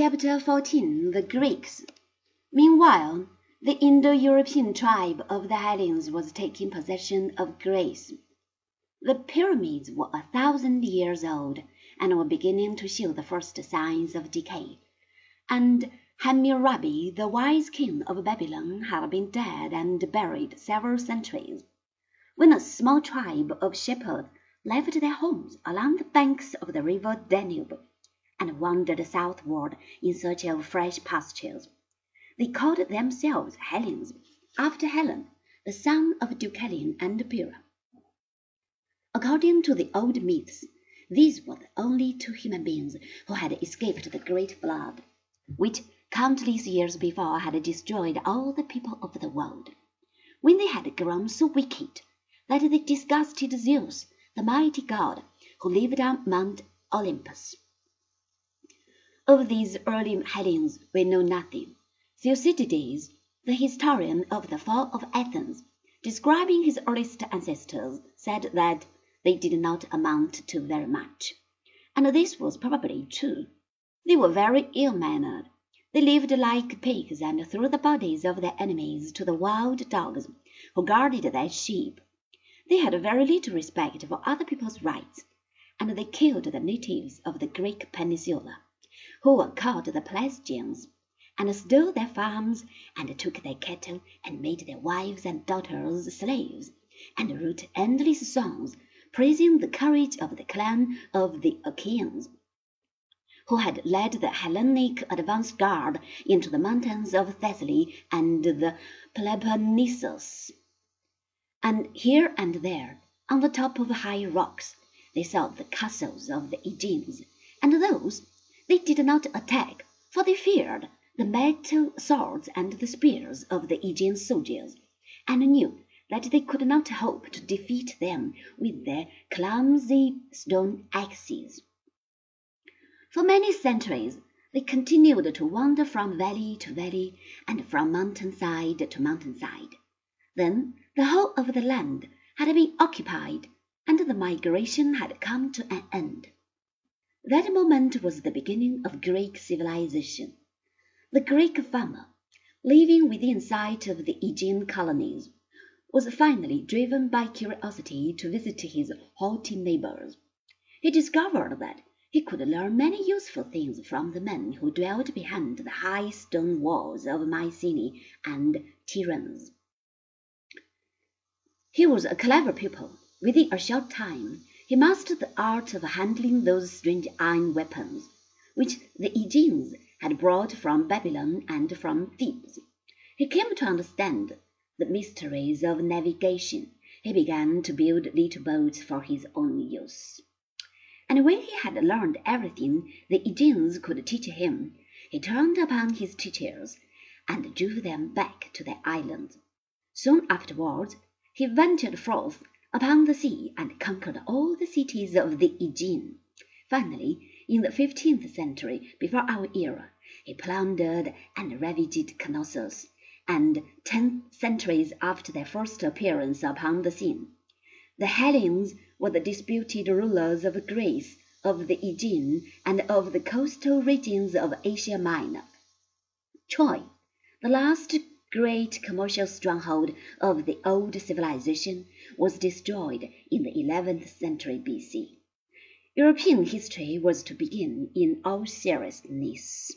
Chapter 14 The Greeks. Meanwhile, the Indo European tribe of the Hellenes was taking possession of Greece. The pyramids were a thousand years old and were beginning to show the first signs of decay, and Hammurabi, the wise king of Babylon, had been dead and buried several centuries, when a small tribe of shepherds left their homes along the banks of the river Danube and wandered southward in search of fresh pastures. They called themselves Hellenes, after Hellen, the son of Deucalion and Pyrrha. According to the old myths, these were the only two human beings who had escaped the great flood, which countless years before had destroyed all the people of the world, when they had grown so wicked that they disgusted Zeus, the mighty god who lived on Mount Olympus. Of these early Hellenes we know nothing. Thucydides, the historian of the fall of Athens, describing his earliest ancestors, said that they did not amount to very much. And this was probably true. They were very ill mannered. They lived like pigs and threw the bodies of their enemies to the wild dogs who guarded their sheep. They had very little respect for other people's rights, and they killed the natives of the Greek peninsula who were called the Pelasgians, and stole their farms, and took their cattle, and made their wives and daughters slaves, and wrote endless songs praising the courage of the clan of the Achaeans, who had led the Hellenic advance guard into the mountains of Thessaly and the Peloponnesus. And here and there, on the top of high rocks, they saw the castles of the Aegeans, and those they did not attack, for they feared the metal swords and the spears of the Aegean soldiers, and knew that they could not hope to defeat them with their clumsy stone axes. For many centuries they continued to wander from valley to valley and from mountain side to mountain side. Then the whole of the land had been occupied, and the migration had come to an end. That moment was the beginning of Greek civilization. The Greek farmer, living within sight of the Aegean colonies, was finally driven by curiosity to visit his haughty neighbors. He discovered that he could learn many useful things from the men who dwelt behind the high stone walls of Mycenae and Tiryns. He was a clever pupil. Within a short time he mastered the art of handling those strange iron weapons, which the Aegeans had brought from Babylon and from Thebes. He came to understand the mysteries of navigation. He began to build little boats for his own use. And when he had learned everything the Aegeans could teach him, he turned upon his teachers and drove them back to their island. Soon afterwards he ventured forth upon the sea and conquered all the cities of the Aegean. Finally, in the fifteenth century before our era, he plundered and ravaged Knossos, and ten centuries after their first appearance upon the scene, the Hellenes were the disputed rulers of Greece, of the Aegean, and of the coastal regions of Asia Minor. Troy, the last great commercial stronghold of the old civilization, was destroyed in the eleventh century B.C. European history was to begin in all seriousness.